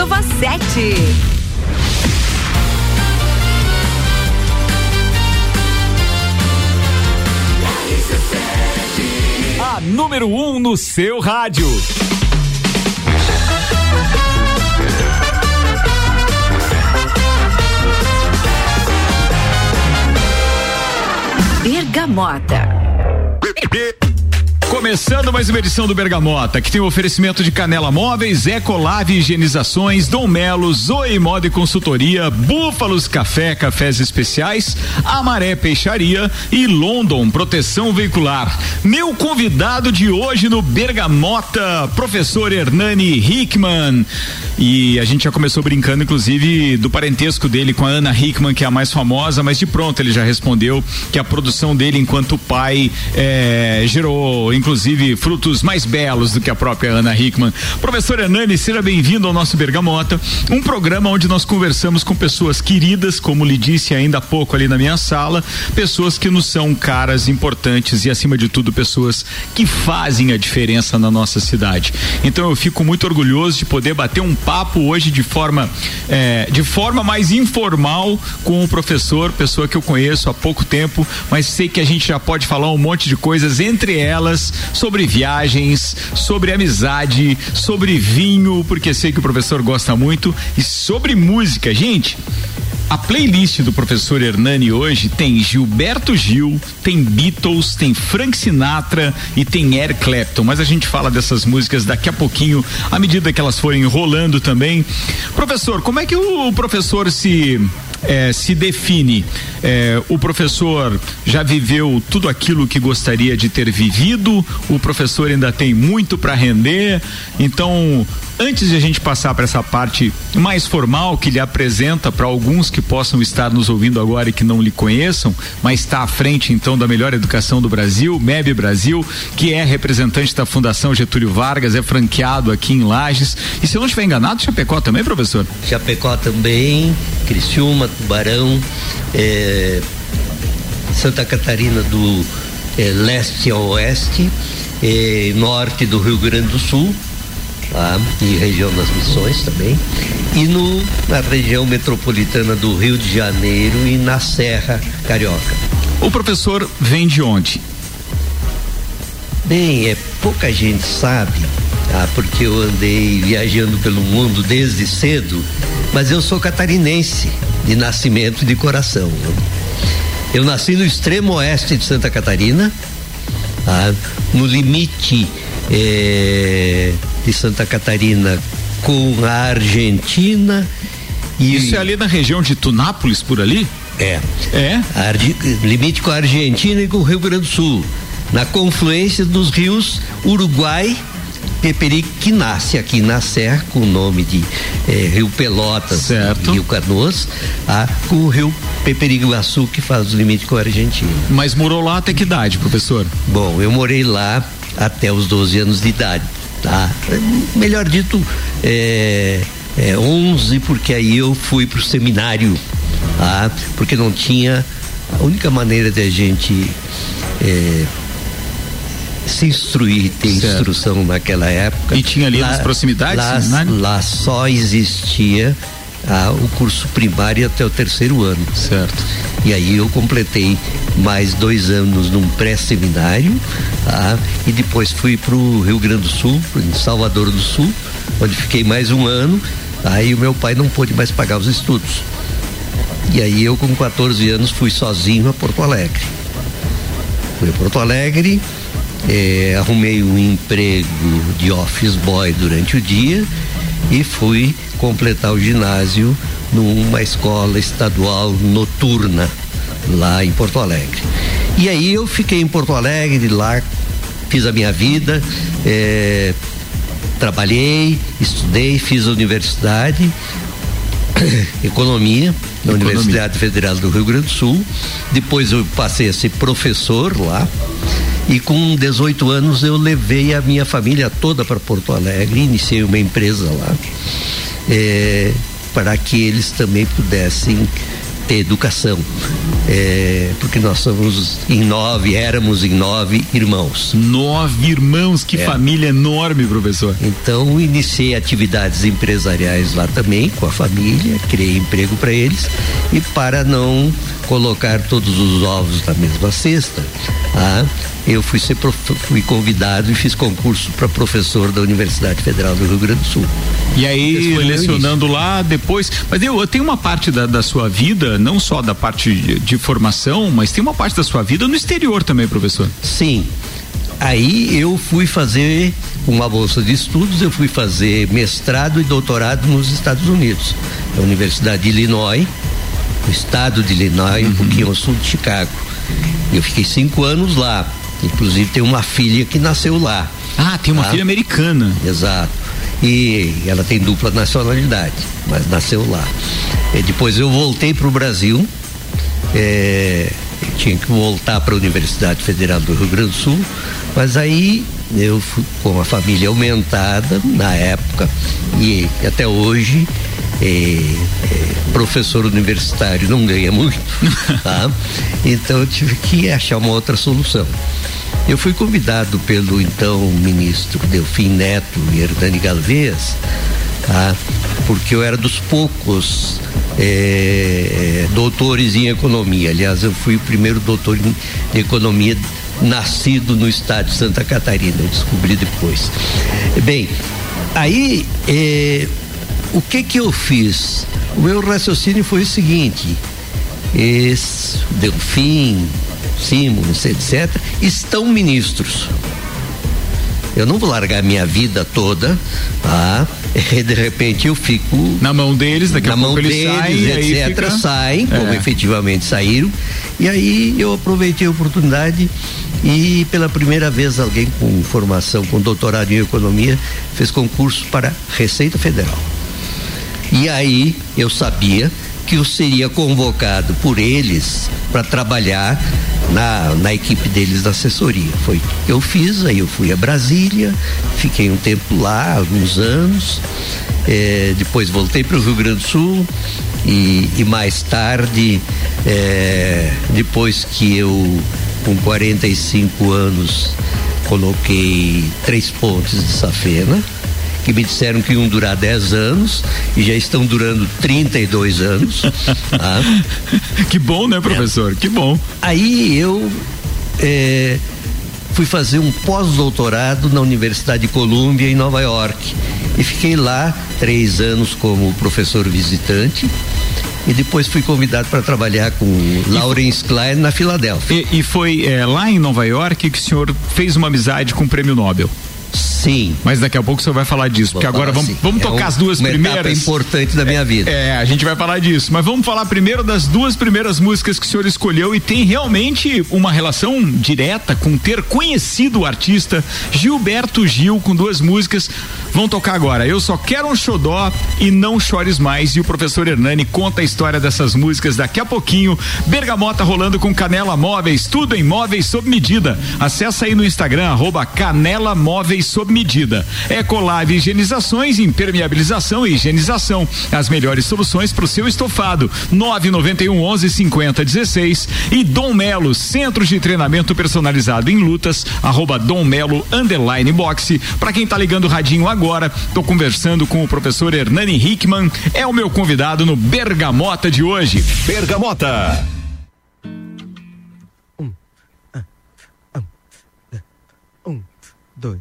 Córdova 7. A número 1 um no seu rádio. Bergamota. Começando mais uma edição do Bergamota, que tem o um oferecimento de Canela Móveis, Ecolave Higienizações, Dom Melo, Zoe Moda e Consultoria, Búfalos Café, Cafés Especiais, Amaré Peixaria e London Proteção Veicular. Meu convidado de hoje no Bergamota, professor Hernani Hickman. E a gente já começou brincando, inclusive, do parentesco dele com a Ana Hickman, que é a mais famosa, mas de pronto ele já respondeu que a produção dele enquanto pai é, gerou inclusive frutos mais belos do que a própria Ana Hickman. Professor Hernani, seja bem-vindo ao nosso Bergamota, um programa onde nós conversamos com pessoas queridas, como lhe disse ainda há pouco ali na minha sala, pessoas que nos são caras, importantes e, acima de tudo, pessoas que fazem a diferença na nossa cidade. Então eu fico muito orgulhoso de poder bater um papo hoje de forma, é, de forma mais informal com o professor, pessoa que eu conheço há pouco tempo, mas sei que a gente já pode falar um monte de coisas, entre elas sobre viagens, sobre amizade, sobre vinho, porque sei que o professor gosta muito, e sobre música. Gente, a playlist do professor Hernani hoje tem Gilberto Gil, tem Beatles, tem Frank Sinatra e tem Eric Clapton, mas a gente fala dessas músicas daqui a pouquinho, à medida que elas forem rolando também. Professor, como é que o professor se é, se define. É, o professor já viveu tudo aquilo que gostaria de ter vivido, o professor ainda tem muito para render, então Antes de a gente passar para essa parte mais formal que lhe apresenta para alguns que possam estar nos ouvindo agora e que não lhe conheçam, mas está à frente então da melhor educação do Brasil, MEB Brasil, que é representante da Fundação Getúlio Vargas, é franqueado aqui em Lages. E se eu não estiver enganado, Chapecó também, professor? Chapecó também, Criciúma, Tubarão, é, Santa Catarina do é, leste a oeste, é, norte do Rio Grande do Sul lá e região das Missões também, e no, na região metropolitana do Rio de Janeiro e na Serra Carioca. O professor vem de onde? Bem, é pouca gente sabe, tá? porque eu andei viajando pelo mundo desde cedo, mas eu sou catarinense de nascimento e de coração. Né? Eu nasci no extremo oeste de Santa Catarina, tá? no limite é, de Santa Catarina com a Argentina. E Isso é ali na região de Tunápolis, por ali? É. É? Limite com a Argentina e com o Rio Grande do Sul. Na confluência dos rios Uruguai Peperi, que nasce aqui na Serra, com o nome de eh, Rio Pelotas certo. Rio Canoas, ah, com o Rio Peperiguaçu, que faz o limite com a Argentina. Mas morou lá até que idade, professor? Bom, eu morei lá até os 12 anos de idade tá? Melhor dito, é, é 11, porque aí eu fui pro seminário, tá? Porque não tinha, a única maneira de a gente é, se instruir, ter certo. instrução naquela época. E tinha ali lá, nas proximidades? Lá, lá só existia ah, o curso primário até o terceiro ano. Certo. E aí eu completei mais dois anos num pré-seminário ah, e depois fui para o Rio Grande do Sul, em Salvador do Sul, onde fiquei mais um ano. Aí o meu pai não pôde mais pagar os estudos. E aí eu com 14 anos fui sozinho a Porto Alegre. Fui a Porto Alegre, eh, arrumei um emprego de office boy durante o dia e fui completar o ginásio numa escola estadual noturna lá em Porto Alegre. E aí eu fiquei em Porto Alegre, lá fiz a minha vida, é, trabalhei, estudei, fiz a universidade, economia, na economia. Universidade Federal do Rio Grande do Sul. Depois eu passei a ser professor lá. E com 18 anos eu levei a minha família toda para Porto Alegre, iniciei uma empresa lá, é, para que eles também pudessem ter educação. É, porque nós somos em nove, éramos em nove irmãos. Nove irmãos, que é. família enorme, professor. Então iniciei atividades empresariais lá também com a família, criei emprego para eles e para não colocar todos os ovos na mesma cesta, ah, eu fui, ser fui convidado e fiz concurso para professor da Universidade Federal do Rio Grande do Sul. E aí, lecionando lá depois. Mas eu, eu tenho uma parte da, da sua vida, não só da parte de, de formação, mas tem uma parte da sua vida no exterior também, professor. Sim. Aí eu fui fazer uma bolsa de estudos, eu fui fazer mestrado e doutorado nos Estados Unidos, na Universidade de Illinois, no estado de Illinois, uhum. um pouquinho ao sul de Chicago. Eu fiquei cinco anos lá. Inclusive tem uma filha que nasceu lá. Ah, tem uma tá? filha americana. Exato. E ela tem dupla nacionalidade, mas nasceu lá. E depois eu voltei para o Brasil. É, tinha que voltar para a Universidade Federal do Rio Grande do Sul, mas aí eu fui com a família aumentada na época e até hoje é, é, professor universitário não ganha muito, tá? Então eu tive que achar uma outra solução. Eu fui convidado pelo então ministro Delfim Neto e Hernani Galvez, tá? Porque eu era dos poucos é, doutores em economia. Aliás, eu fui o primeiro doutor em economia nascido no estado de Santa Catarina, eu descobri depois. Bem, aí é, o que que eu fiz? O meu raciocínio foi o seguinte: esse, Delfim, Simons, etc., estão ministros. Eu não vou largar minha vida toda, tá? E de repente eu fico na mão deles, daqui a pouco eles deles, saem, etc. Fica... Saem, como é. efetivamente saíram. E aí eu aproveitei a oportunidade e pela primeira vez alguém com formação, com doutorado em economia, fez concurso para Receita Federal. E aí eu sabia que eu seria convocado por eles para trabalhar na, na equipe deles da assessoria. Foi o que eu fiz, aí eu fui a Brasília, fiquei um tempo lá, alguns anos, é, depois voltei para o Rio Grande do Sul e, e mais tarde, é, depois que eu, com 45 anos, coloquei três pontes de safena que me disseram que iam durar 10 anos e já estão durando 32 anos. tá? Que bom, né, professor? É. Que bom. Aí eu é, fui fazer um pós-doutorado na Universidade de Colômbia, em Nova York. E fiquei lá três anos como professor visitante e depois fui convidado para trabalhar com Lawrence Klein na Filadélfia. E, e foi é, lá em Nova York que o senhor fez uma amizade com o Prêmio Nobel? Sim. Mas daqui a pouco você vai falar disso, porque agora vamos, vamos é tocar um, as duas uma primeiras. Etapa importante da minha vida. É, a gente vai falar disso, mas vamos falar primeiro das duas primeiras músicas que o senhor escolheu e tem realmente uma relação direta com ter conhecido o artista Gilberto Gil com duas músicas. Vão tocar agora. Eu só quero um xodó e não chores mais. E o professor Hernani conta a história dessas músicas daqui a pouquinho. Bergamota rolando com Canela Móveis, tudo em móveis sob medida. Acesse aí no Instagram, arroba Canela Móveis sob medida. Ecolave Higienizações, impermeabilização e higienização. As melhores soluções para o seu estofado. 991 11 50 16 e Dom Melo, centros de treinamento personalizado em lutas, arroba Dom Melo underline boxe. Para quem tá ligando o radinho agora, tô conversando com o professor Hernani Hickman, é o meu convidado no Bergamota de hoje. Bergamota. Um, um, um dois.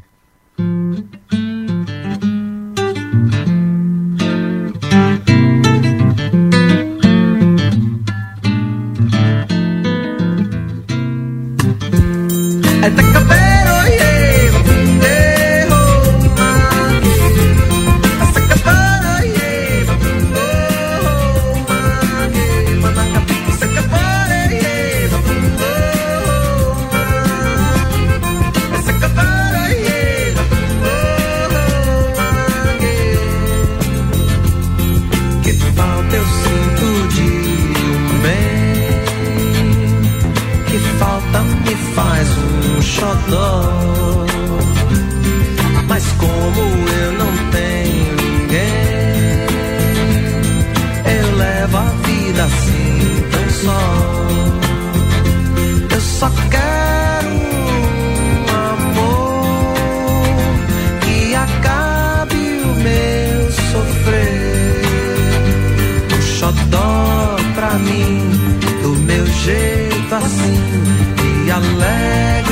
Assim alegre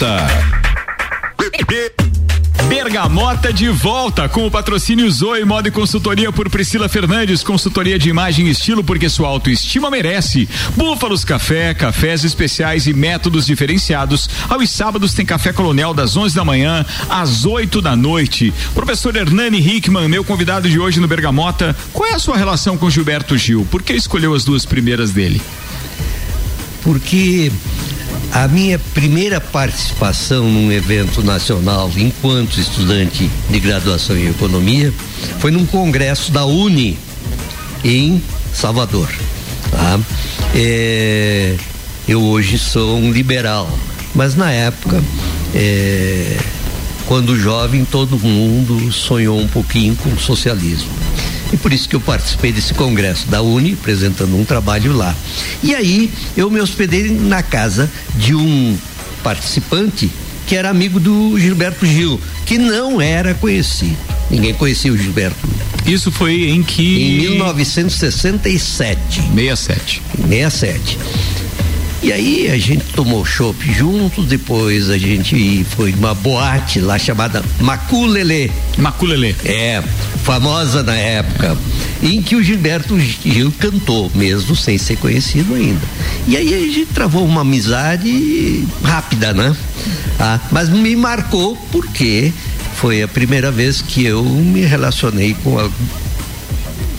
Bergamota. Bergamota de volta com o patrocínio Zoe Moda e Consultoria por Priscila Fernandes, consultoria de imagem e estilo porque sua autoestima merece. Búfalos Café, cafés especiais e métodos diferenciados. Aos sábados tem café colonial das 11 da manhã às 8 da noite. Professor Hernani Hickman, meu convidado de hoje no Bergamota, qual é a sua relação com Gilberto Gil? Por que escolheu as duas primeiras dele? Porque a minha primeira participação num evento nacional enquanto estudante de graduação em economia foi num congresso da Uni em Salvador. Tá? É, eu hoje sou um liberal, mas na época, é, quando jovem, todo mundo sonhou um pouquinho com o socialismo. E por isso que eu participei desse congresso da Uni, apresentando um trabalho lá. E aí eu me hospedei na casa de um participante que era amigo do Gilberto Gil, que não era conhecido. Ninguém conhecia o Gilberto. Isso foi em que? Em 1967. 67. 67. E aí a gente tomou chopp junto, depois a gente foi numa boate lá chamada Maculele. Maculele. É, famosa na época, em que o Gilberto Gil cantou, mesmo sem ser conhecido ainda. E aí a gente travou uma amizade rápida, né? Ah, mas me marcou porque foi a primeira vez que eu me relacionei com a,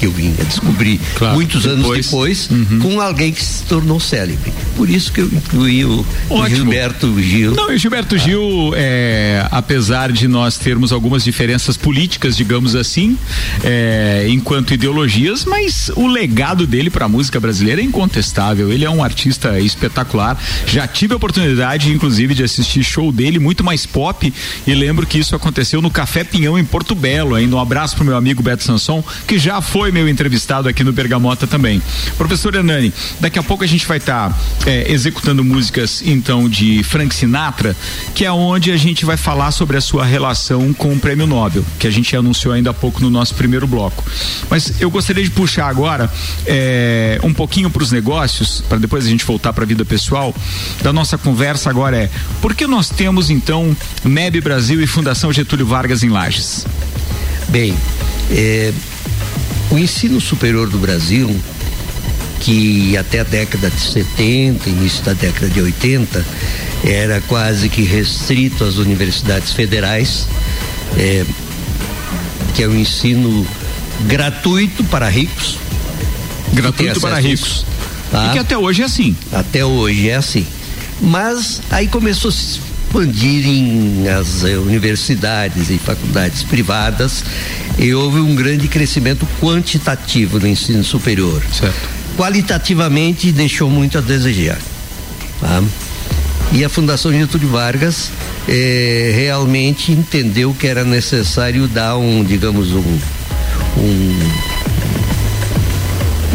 que eu vim a descobrir claro, muitos depois, anos depois uhum. com alguém que se tornou célebre. Por isso que eu incluí o, o Gilberto Gil. Não, o Gilberto ah. Gil, é, apesar de nós termos algumas diferenças políticas, digamos assim, é, enquanto ideologias, mas o legado dele para a música brasileira é incontestável. Ele é um artista espetacular. Já tive a oportunidade, inclusive, de assistir show dele, muito mais pop, e lembro que isso aconteceu no Café Pinhão em Porto Belo. Ainda um abraço pro meu amigo Beto Sanson, que já foi meu entrevistado aqui no Bergamota também. Professor Hernani, daqui a pouco a gente vai estar tá, é, executando músicas então de Frank Sinatra, que é onde a gente vai falar sobre a sua relação com o Prêmio Nobel, que a gente anunciou ainda há pouco no nosso primeiro bloco. Mas eu gostaria de puxar agora é, um pouquinho para os negócios, para depois a gente voltar para a vida pessoal. Da nossa conversa agora é por que nós temos então MEB Brasil e Fundação Getúlio Vargas em Lages? Bem, é, o ensino superior do Brasil, que até a década de 70, início da década de 80, era quase que restrito às universidades federais, é, que é um ensino gratuito para ricos. Gratuito para ricos. Tá? E que até hoje é assim. Até hoje é assim. Mas aí começou a se expandirem as eh, universidades e faculdades privadas e houve um grande crescimento quantitativo no ensino superior. Certo. Qualitativamente deixou muito a desejar. Tá? E a Fundação Getúlio Vargas eh, realmente entendeu que era necessário dar um, digamos, um, um,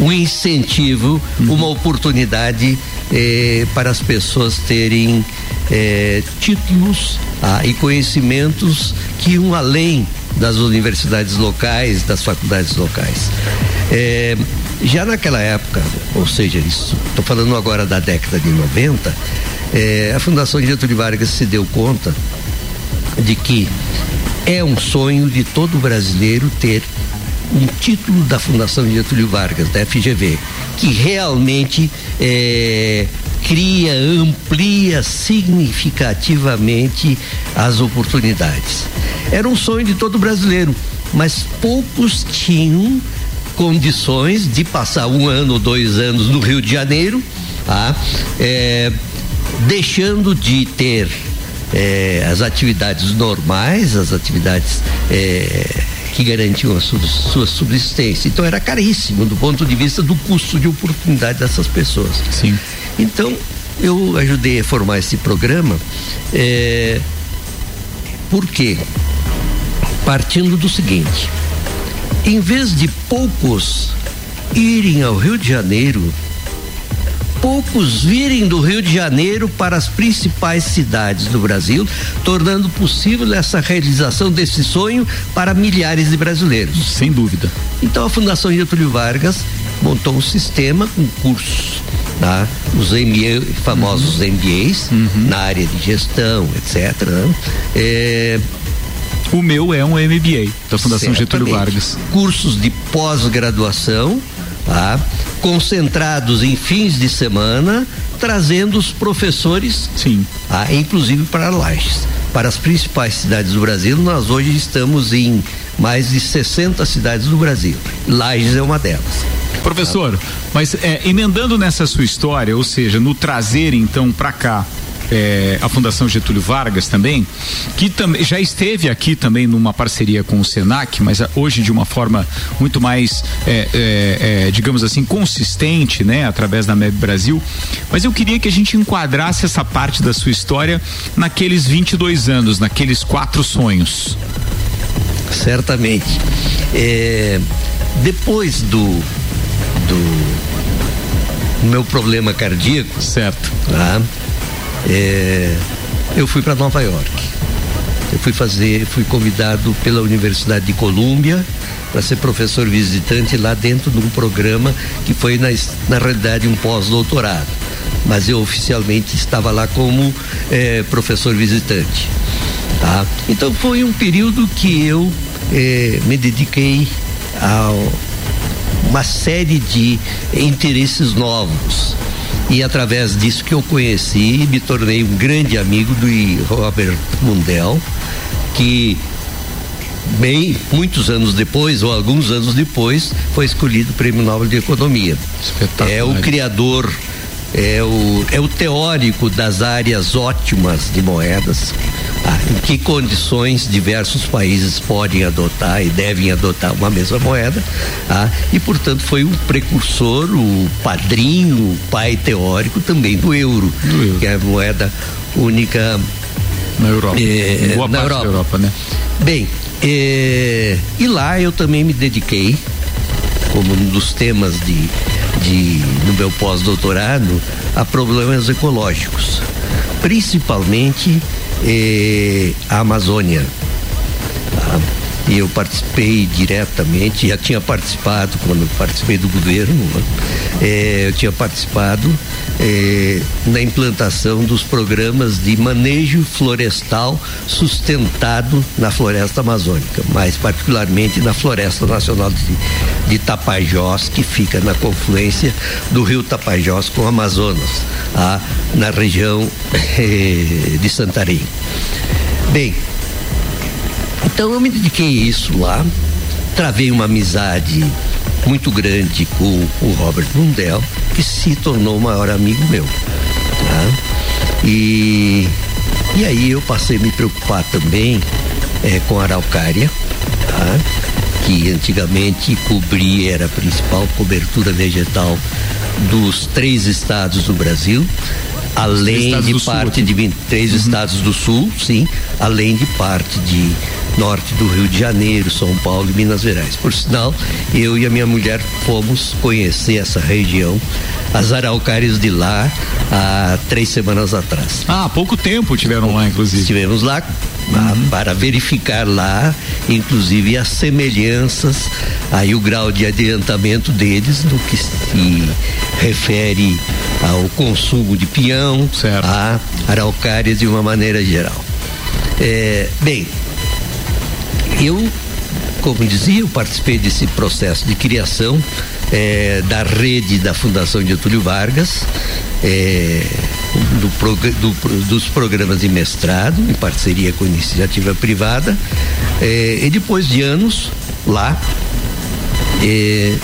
um incentivo, uhum. uma oportunidade eh, para as pessoas terem eh, títulos ah, e conhecimentos que iam além das universidades locais, das faculdades locais. É, já naquela época, ou seja, estou falando agora da década de 90, é, a Fundação Getúlio Vargas se deu conta de que é um sonho de todo brasileiro ter um título da Fundação Getúlio Vargas, da FGV, que realmente é, cria, amplia significativamente as oportunidades. Era um sonho de todo brasileiro, mas poucos tinham condições de passar um ano ou dois anos no Rio de Janeiro, tá? É, deixando de ter é, as atividades normais, as atividades é, que garantiam a sua, sua subsistência. Então era caríssimo do ponto de vista do custo de oportunidade dessas pessoas. Sim. Então, eu ajudei a formar esse programa, é, por quê? Partindo do seguinte: em vez de poucos irem ao Rio de Janeiro, poucos virem do Rio de Janeiro para as principais cidades do Brasil, tornando possível essa realização desse sonho para milhares de brasileiros. Sem dúvida. Então a Fundação Getúlio Vargas montou um sistema com cursos tá? os MBA, famosos uhum. MBAs uhum. na área de gestão, etc. Né? É, o meu é um MBA da Fundação Certamente. Getúlio Vargas. Cursos de pós-graduação, tá? concentrados em fins de semana, trazendo os professores, Sim. Tá? inclusive para Lages. Para as principais cidades do Brasil, nós hoje estamos em mais de 60 cidades do Brasil. Lages é uma delas. Professor, mas é, emendando nessa sua história, ou seja, no trazer então para cá é, a Fundação Getúlio Vargas também, que também já esteve aqui também numa parceria com o Senac, mas hoje de uma forma muito mais, é, é, é, digamos assim, consistente, né, através da MEB Brasil. Mas eu queria que a gente enquadrasse essa parte da sua história naqueles 22 anos, naqueles quatro sonhos. Certamente. É, depois do, do meu problema cardíaco, certo? Tá? É, eu fui para Nova York. Eu fui fazer, fui convidado pela Universidade de Colômbia para ser professor visitante lá dentro de um programa que foi na, na realidade um pós-doutorado. Mas eu oficialmente estava lá como é, professor visitante. Tá? Então foi um período que eu é, me dediquei a uma série de interesses novos e através disso que eu conheci me tornei um grande amigo do Robert Mundell, que bem muitos anos depois ou alguns anos depois foi escolhido o Prêmio Nobel de Economia. É o criador é o, é o teórico das áreas ótimas de moedas, ah, em que condições diversos países podem adotar e devem adotar uma mesma moeda, ah, e portanto foi o precursor, o padrinho, o pai teórico também do euro, do euro. que é a moeda única na Europa. É, boa na parte Europa. da Europa, né? Bem, é, e lá eu também me dediquei como um dos temas de, de no meu pós-doutorado a problemas ecológicos, principalmente eh, a Amazônia. E eu participei diretamente, já tinha participado quando participei do governo, né? eh, eu tinha participado eh, na implantação dos programas de manejo florestal sustentado na floresta amazônica, mais particularmente na Floresta Nacional de, de Tapajós, que fica na confluência do rio Tapajós com o Amazonas, ah, na região eh, de Santarém. Bem, então eu me dediquei a isso lá, travei uma amizade muito grande com o Robert Mundell, que se tornou o maior amigo meu. Tá? E, e aí eu passei a me preocupar também é, com a araucária, tá? que antigamente cobria, era a principal cobertura vegetal dos três estados do Brasil, além de parte sul, de 23 uhum. estados do sul, sim, além de parte de norte do Rio de Janeiro, São Paulo e Minas Gerais. Por sinal, eu e a minha mulher fomos conhecer essa região, as araucárias de lá, há três semanas atrás. Ah, há pouco tempo tiveram lá, inclusive. Estivemos lá uhum. para verificar lá, inclusive as semelhanças, aí o grau de adiantamento deles no que se refere ao consumo de pinhão, certo. a araucárias de uma maneira geral. É, bem, eu, como dizia, eu participei desse processo de criação é, da rede da Fundação Getúlio Vargas, é, do, do, dos programas de mestrado, em parceria com iniciativa privada, é, e depois de anos lá, é,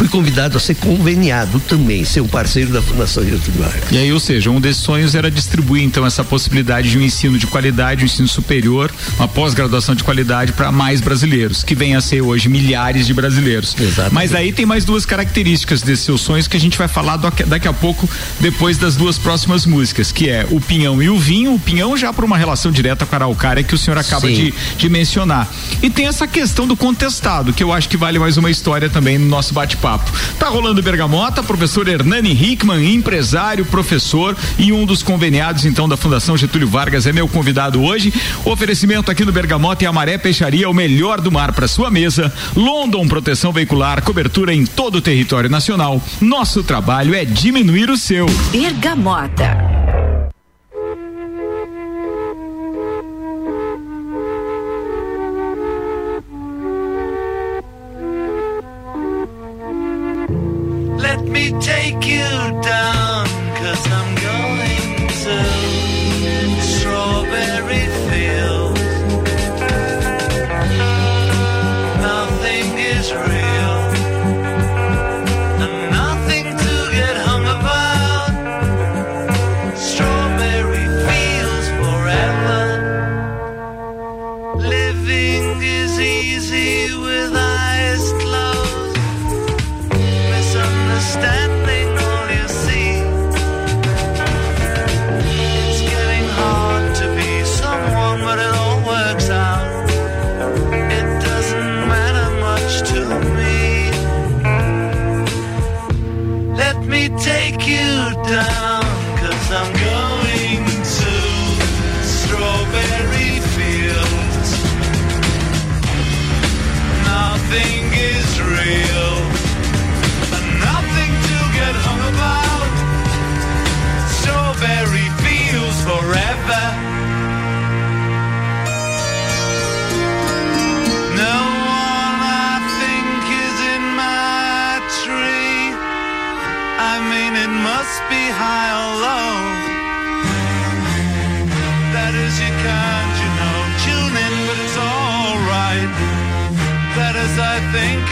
fui convidado a ser conveniado também, ser um parceiro da Fundação Getúlio Vargas. E aí, ou seja, um desses sonhos era distribuir então essa possibilidade de um ensino de qualidade, um ensino superior, uma pós-graduação de qualidade para mais brasileiros, que vem a ser hoje milhares de brasileiros. Exatamente. Mas aí tem mais duas características desses seus sonhos que a gente vai falar daqui a pouco, depois das duas próximas músicas, que é o pinhão e o vinho, o pinhão já por uma relação direta com a araucária que o senhor acaba de, de mencionar. E tem essa questão do contestado, que eu acho que vale mais uma história também no nosso bate-papo bate-papo. Tá rolando Bergamota, professor Hernani Hickman, empresário, professor e um dos conveniados então da Fundação Getúlio Vargas é meu convidado hoje. Oferecimento aqui no Bergamota e Maré Peixaria, o melhor do mar para sua mesa. London Proteção Veicular, cobertura em todo o território nacional. Nosso trabalho é diminuir o seu. Bergamota.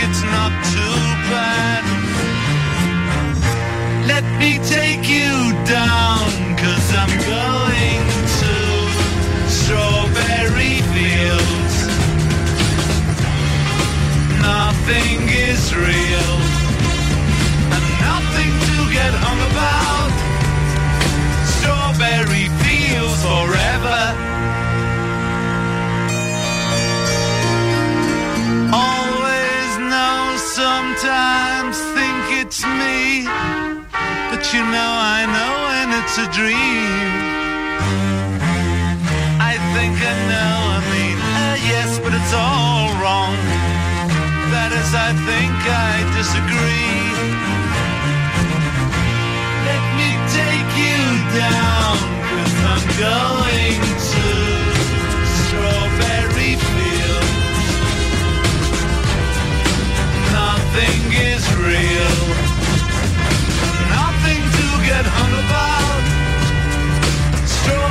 it's not a dream. I think I know, I mean, uh, yes, but it's all wrong. That is, I think I disagree. Let me take you down, cause I'm going to Strawberry Fields. Nothing is real. Nothing to get hung about.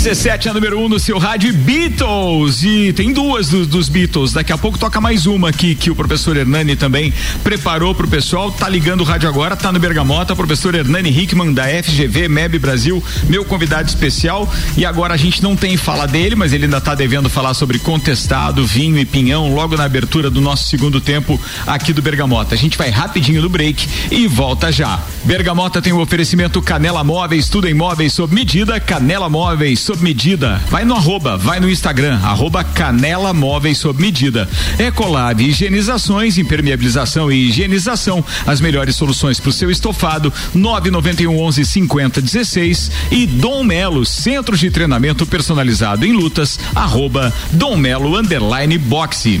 RC7 é a número 1 um no seu rádio Beatles. E tem duas do, dos Beatles. Daqui a pouco toca mais uma aqui que o professor Hernani também preparou pro pessoal. Tá ligando o rádio agora, tá no Bergamota. Professor Hernani Hickman da FGV MEB Brasil, meu convidado especial. E agora a gente não tem fala dele, mas ele ainda tá devendo falar sobre contestado, vinho e pinhão logo na abertura do nosso segundo tempo aqui do Bergamota. A gente vai rapidinho no break e volta já. Bergamota tem o um oferecimento Canela Móveis, tudo em móveis sob medida. Canela Móveis sob medida. Vai no arroba, vai no Instagram, arroba Canela Móveis sob medida. Ecolab Higienizações, impermeabilização e higienização. As melhores soluções para o seu estofado. 991 11 50 16 e Dom Melo, Centro de Treinamento Personalizado em Lutas, arroba Dom Melo Underline Boxe.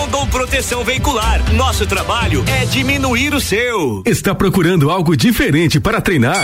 Rondon Proteção Veicular. Nosso trabalho é diminuir o seu. Está procurando algo diferente para treinar?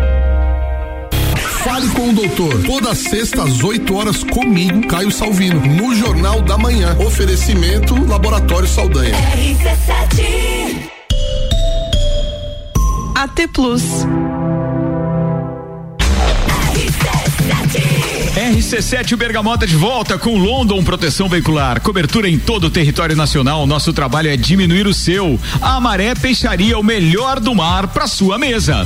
Fale com o doutor. Toda sexta às 8 horas comigo, Caio Salvino, no Jornal da Manhã. Oferecimento Laboratório Saldanha. RC7 AT Plus. RC7 Bergamota de volta com London Proteção Veicular. Cobertura em todo o território nacional. Nosso trabalho é diminuir o seu. A Maré Peixaria, o melhor do mar para sua mesa.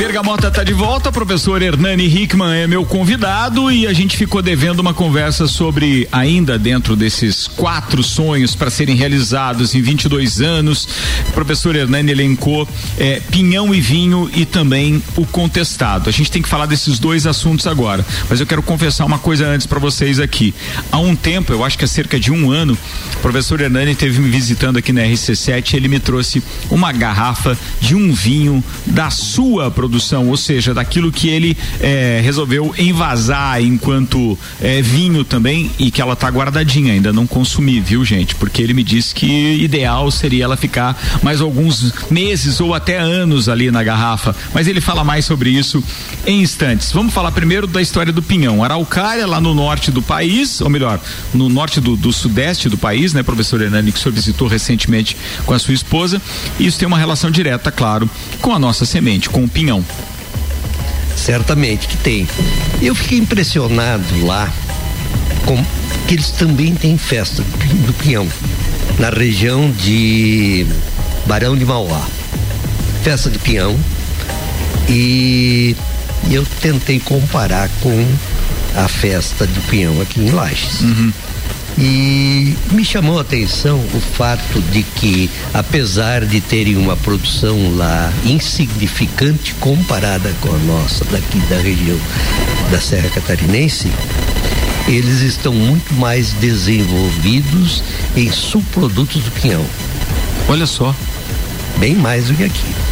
Bergamota está de volta, professor Hernani Hickman é meu convidado e a gente ficou devendo uma conversa sobre ainda dentro desses quatro sonhos para serem realizados em 22 anos. O professor Hernani elencou é, pinhão e vinho e também o contestado. A gente tem que falar desses dois assuntos agora, mas eu quero confessar uma coisa antes para vocês aqui. Há um tempo, eu acho que há cerca de um ano, o professor Hernani esteve me visitando aqui na RC7 e ele me trouxe uma garrafa de um vinho da sua produção produção, ou seja, daquilo que ele é, resolveu envasar enquanto é, vinho também e que ela tá guardadinha, ainda não consumi, viu, gente? Porque ele me disse que ideal seria ela ficar mais alguns meses ou até anos ali na garrafa. Mas ele fala mais sobre isso em instantes. Vamos falar primeiro da história do pinhão. Araucária, lá no norte do país, ou melhor, no norte do, do sudeste do país, né, professor Hernani, que o senhor visitou recentemente com a sua esposa. Isso tem uma relação direta, claro, com a nossa semente, com o pinhão. Certamente que tem. Eu fiquei impressionado lá com que eles também têm festa do Pinhão, na região de Barão de Mauá. Festa de Pinhão. E eu tentei comparar com a festa do Pinhão aqui em Lages. Uhum. E me chamou a atenção o fato de que, apesar de terem uma produção lá insignificante comparada com a nossa daqui da região da Serra Catarinense, eles estão muito mais desenvolvidos em subprodutos do pinhão. Olha só. Bem mais do que aqui.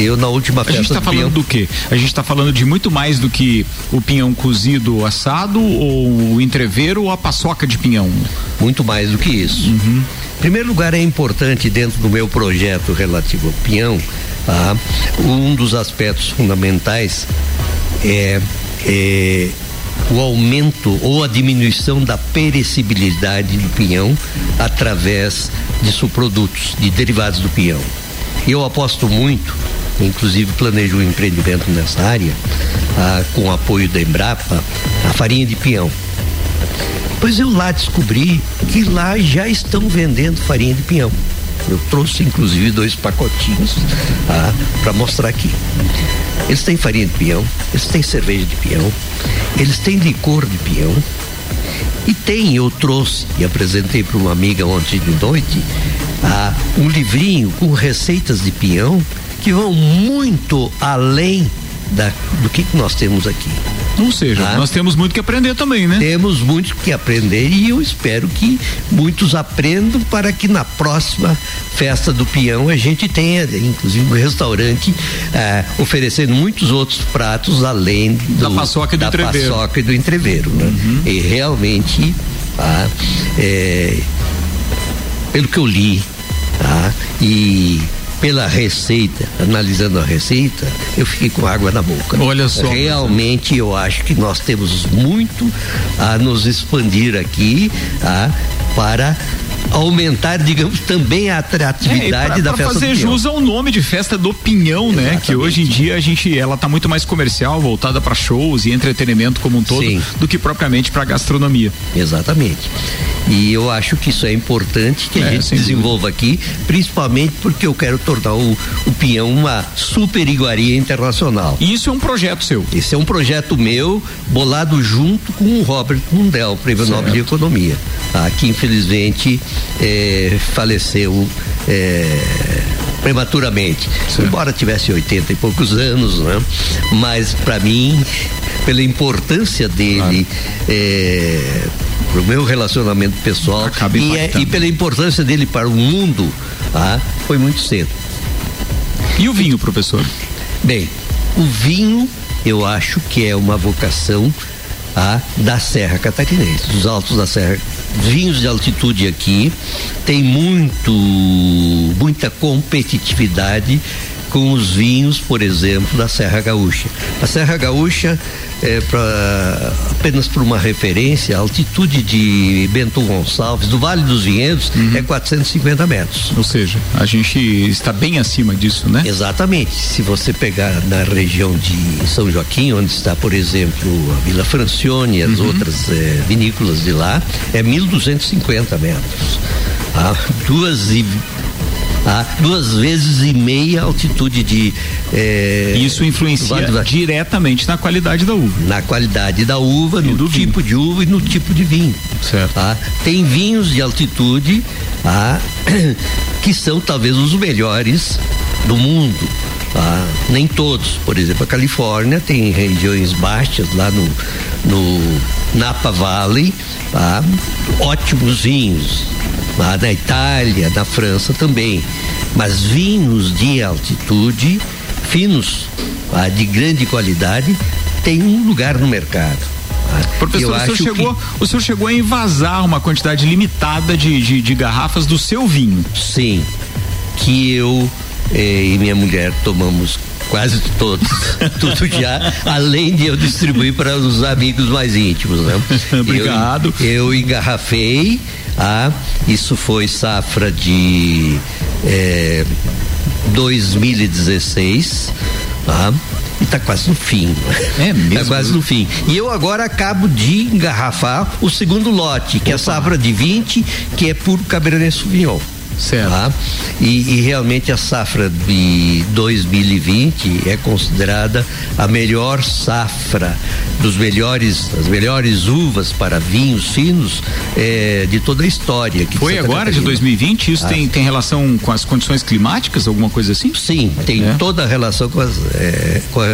Eu na última festa. A gente está falando pinhão, do quê? A gente está falando de muito mais do que o pinhão cozido assado, ou o entreveiro ou a paçoca de pinhão? Muito mais do que isso. Uhum. Em primeiro lugar, é importante dentro do meu projeto relativo ao pinhão, tá? um dos aspectos fundamentais é, é o aumento ou a diminuição da perecibilidade do pinhão através de subprodutos, de derivados do pinhão. Eu aposto muito inclusive planejo um empreendimento nessa área, ah, com o apoio da Embrapa, a farinha de pinhão. Pois eu lá descobri que lá já estão vendendo farinha de pinhão. Eu trouxe inclusive dois pacotinhos ah, para mostrar aqui. Eles têm farinha de pinhão, eles têm cerveja de pinhão, eles têm licor de pinhão. E tem, eu trouxe e apresentei para uma amiga ontem de noite ah, um livrinho com receitas de pinhão que vão muito além da, do que, que nós temos aqui. Ou seja, ah, nós temos muito que aprender também, né? Temos muito que aprender e eu espero que muitos aprendam para que na próxima festa do peão a gente tenha, inclusive, um restaurante eh, oferecendo muitos outros pratos além do, da paçoca e do da entreveiro. paçoca e do entreveiro, né? Uhum. E realmente, ah, é, pelo que eu li, tá? E pela receita, analisando a receita, eu fiquei com água na boca. Olha só. Realmente eu acho que nós temos muito a nos expandir aqui tá? para aumentar, digamos, também a atratividade é, da pra festa fazer do Pinhão. jus ao nome de festa do Pinhão, né? Que hoje em dia a gente, ela tá muito mais comercial, voltada para shows e entretenimento como um todo, Sim. do que propriamente para gastronomia. Exatamente. E eu acho que isso é importante que a É, gente desenvolva aqui, principalmente porque eu quero tornar o, o Pinhão uma super iguaria internacional. E isso é um projeto seu. Esse é um projeto meu, bolado junto com o Robert Mundell, Prêmio. Nobel de Economia, tá? que infelizmente eh, faleceu eh, prematuramente, embora tivesse 80 e poucos anos, né? Mas para mim, pela importância dele, eh, pro meu relacionamento pessoal e, é- e pela importância dele para o mundo, tá? Foi muito cedo. E o vinho, professor? Bem, o vinho eu acho que é uma vocação a, da Serra Catarinense, dos altos da Serra. Vinhos de altitude aqui tem muito, muita competitividade com os vinhos, por exemplo, da Serra Gaúcha. A Serra Gaúcha é pra, apenas por uma referência, a altitude de Bento Gonçalves, do Vale dos Vinhedos, é 450 metros. Ou seja, a gente está bem acima disso, né? Exatamente. Se você pegar na região de São Joaquim, onde está, por exemplo, a Vila Francione e as outras eh, vinícolas de lá, é 1.250 metros. Ah, duas e a duas vezes e meia altitude de. É, Isso influencia diretamente na qualidade da uva. Na qualidade da uva, no tipo vinho. de uva e no tipo de vinho. Certo. Tá? Tem vinhos de altitude tá? que são talvez os melhores do mundo. Tá? Nem todos. Por exemplo, a Califórnia tem regiões baixas lá no, no Napa Valley, tá? ótimos vinhos. Lá na Itália, na França também. Mas vinhos de altitude, finos, tá? de grande qualidade, tem um lugar no mercado. Tá? Professor, o senhor, chegou, que... o senhor chegou a envasar uma quantidade limitada de, de, de garrafas do seu vinho. Sim, que eu eh, e minha mulher tomamos quase todos, tudo já, além de eu distribuir para os amigos mais íntimos, né? Obrigado. Eu, eu engarrafei, ah, isso foi safra de eh, 2016, ah, e está quase no fim. É mesmo? Está quase no fim. E eu agora acabo de engarrafar o segundo lote, que Opa. é a safra de 20, que é puro Cabernet Sauvignon. Certo. Tá? E, e, realmente a safra de 2020 é considerada a melhor safra dos melhores, as melhores uvas para vinhos finos é, de toda a história. Foi agora Catarina. de 2020? Isso ah. tem, tem relação com as condições climáticas, alguma coisa assim? Sim, tem é. toda a relação com as, é, com, a,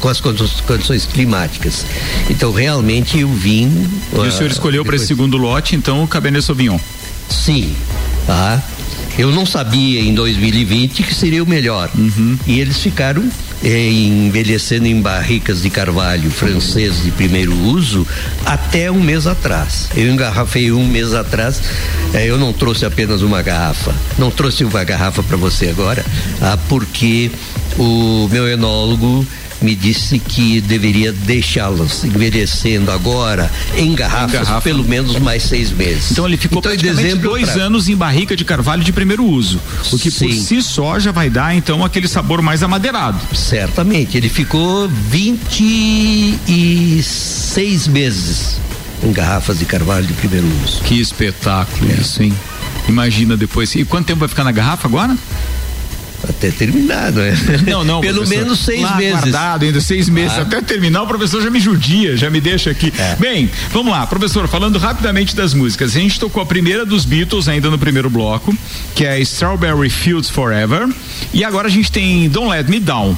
com, as condições climáticas. Então realmente o vinho. E o senhor escolheu para esse segundo lote, então, o Cabernet Sauvignon? Sim, tá? Eu não sabia em 2020 que seria o melhor. Uhum. E eles ficaram eh, envelhecendo em barricas de carvalho francês de primeiro uso até um mês atrás. Eu engarrafei um mês atrás. Eh, eu não trouxe apenas uma garrafa. Não trouxe uma garrafa para você agora, ah, porque o meu enólogo me disse que deveria deixá-las envelhecendo agora em garrafas, Garrafa. pelo menos mais seis meses. Então ele ficou então, praticamente dezembro, dois pra... anos em barrica de carvalho de primeiro uso, o que Sim. por si só já vai dar então aquele sabor mais amadeirado. Certamente, ele ficou 26 meses em garrafas de carvalho de primeiro uso. Que espetáculo é. isso, hein? Imagina depois. E quanto tempo vai ficar na garrafa agora? Até terminar, não é? Não, não. Pelo menos seis lá meses. Guardado ainda seis meses ah. até terminar. O professor já me judia, já me deixa aqui. É. Bem, vamos lá, professor. Falando rapidamente das músicas, a gente tocou a primeira dos Beatles ainda no primeiro bloco, que é Strawberry Fields Forever, e agora a gente tem Don't Let Me Down.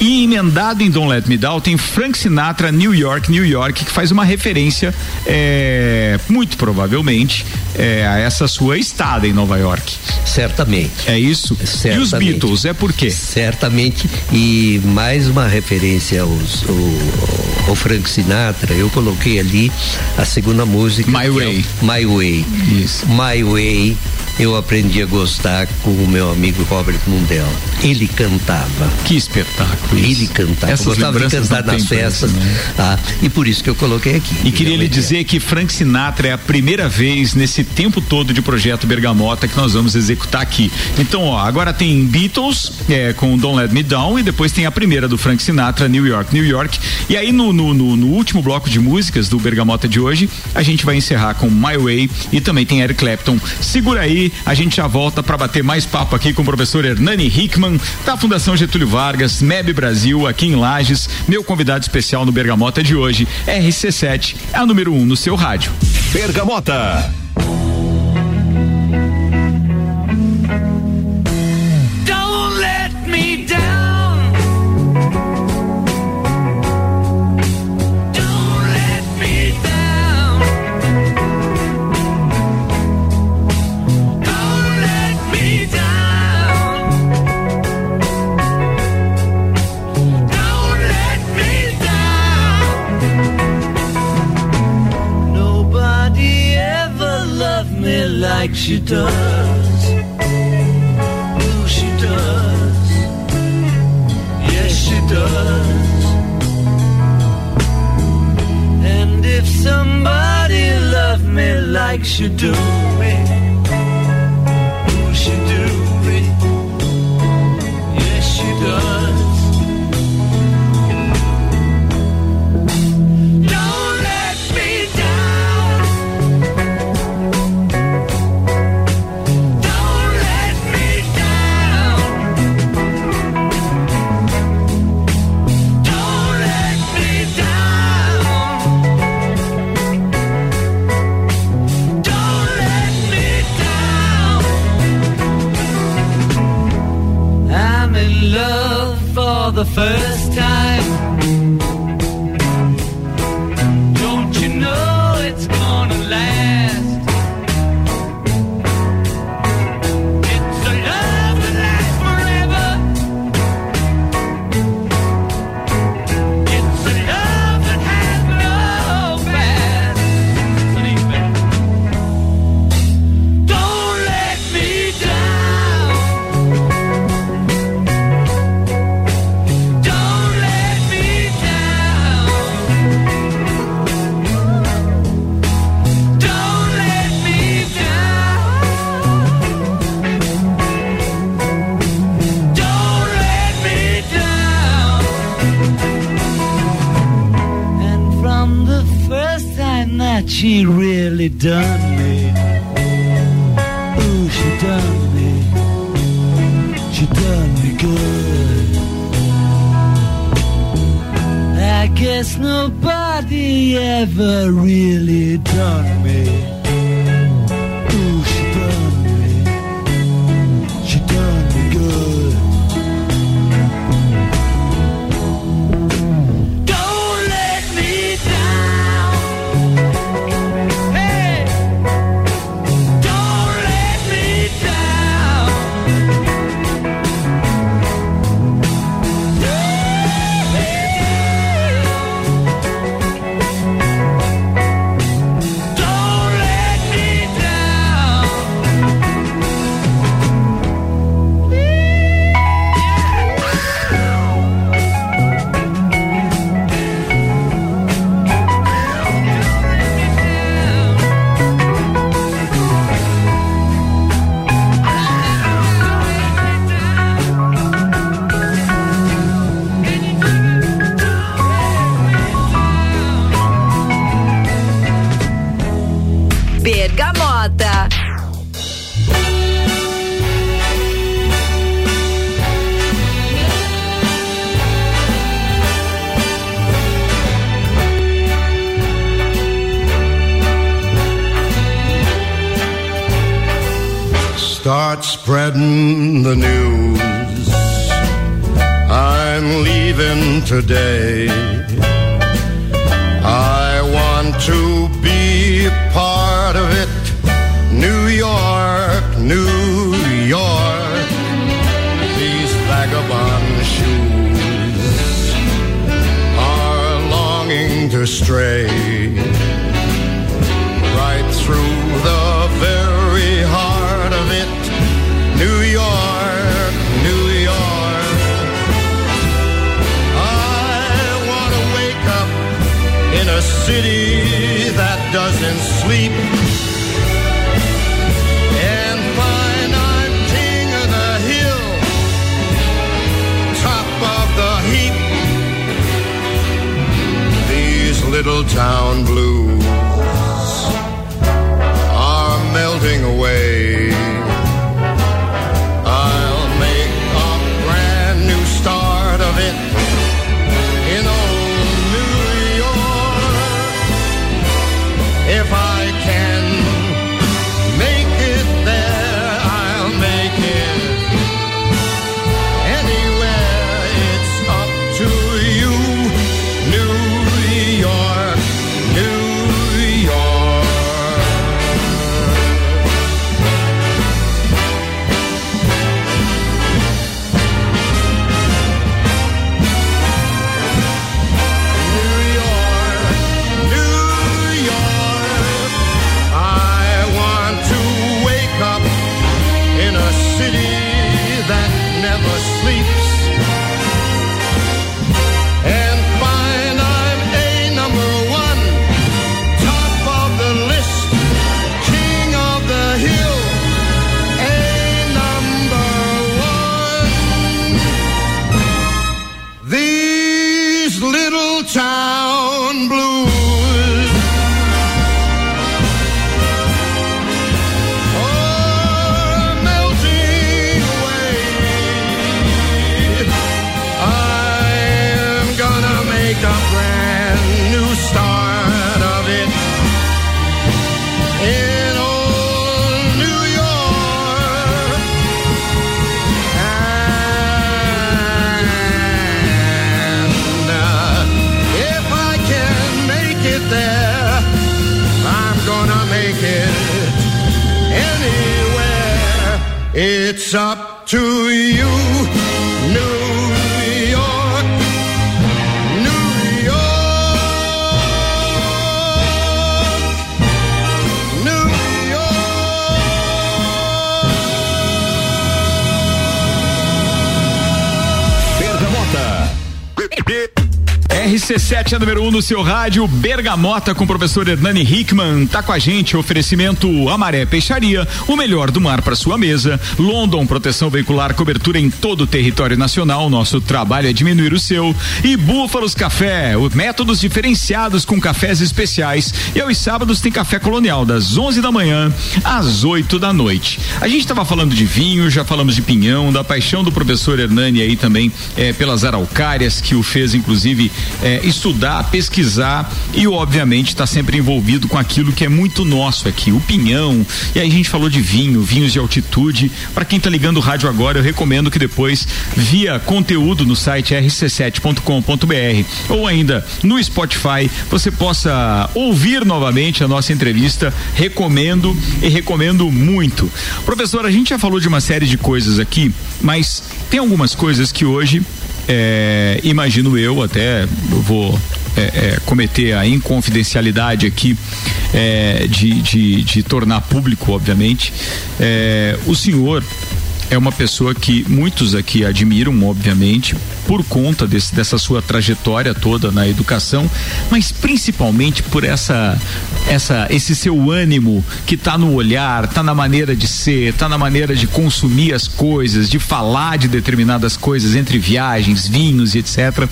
E emendado em Don't Let Me Down tem Frank Sinatra, New York, New York, que faz uma referência, é, muito provavelmente, é, a essa sua estada em Nova York. Certamente. É isso? Certamente. E os Beatles, é por quê? Certamente. E mais uma referência aos, ao, ao Frank Sinatra, eu coloquei ali a segunda música. My Way. É My Way. Isso. My Way eu aprendi a gostar com o meu amigo Robert Mundell. Ele cantava. Que espetáculo. Ele isso. cantava. Essas gostava de cantar nas festas. Isso, né? ah, e por isso que eu coloquei aqui. E queria lhe dizer que Frank Sinatra é a primeira vez nesse tempo todo de projeto Bergamota que nós vamos executar aqui. Então, ó, agora tem Beatles é, com Don't Let Me Down e depois tem a primeira do Frank Sinatra, New York, New York. E aí no, no, no, no último bloco de músicas do Bergamota de hoje, a gente vai encerrar com My Way e também tem Eric Clapton. Segura aí a gente já volta para bater mais papo aqui com o professor Hernani Hickman, da Fundação Getúlio Vargas, MEB Brasil, aqui em Lages. Meu convidado especial no Bergamota de hoje, RC7, é a número 1 um no seu rádio. Bergamota. you done? RC7 é número 1 no seu rádio, Bergamota com o professor Hernani Hickman. Tá com a gente, oferecimento Amaré Peixaria, o melhor do mar para sua mesa. London, proteção veicular, cobertura em todo o território nacional. Nosso trabalho é diminuir o seu. E Búfalos Café, os métodos diferenciados com cafés especiais. E aos sábados tem café colonial, das 11 da manhã às 8 da noite. A gente estava falando de vinho, já falamos de pinhão, da paixão do professor Hernani aí também é, pelas araucárias, que o fez, inclusive, é, estudar, pesquisar e, obviamente, está sempre envolvido com aquilo que é muito nosso aqui, o pinhão. E aí a gente falou de vinho, vinhos de altitude. Para quem está ligando o rádio agora, eu recomendo que depois, via conteúdo no site rc7.com.br ou ainda no Spotify, você possa ouvir novamente a nossa entrevista. Recomendo e recomendo muito. Professor, a gente já falou de uma série de coisas aqui, mas tem algumas coisas que hoje é, imagino eu, até vou é, é, cometer a inconfidencialidade aqui é, de, de, de, tornar público, obviamente. É, o senhor é uma pessoa que muitos aqui admiram, obviamente, por conta desse, dessa sua trajetória toda na educação, mas principalmente por essa, essa, esse seu ânimo que está no olhar, está na maneira de ser, está na maneira de consumir as coisas, de falar de determinadas coisas entre viagens, vinhos e etc,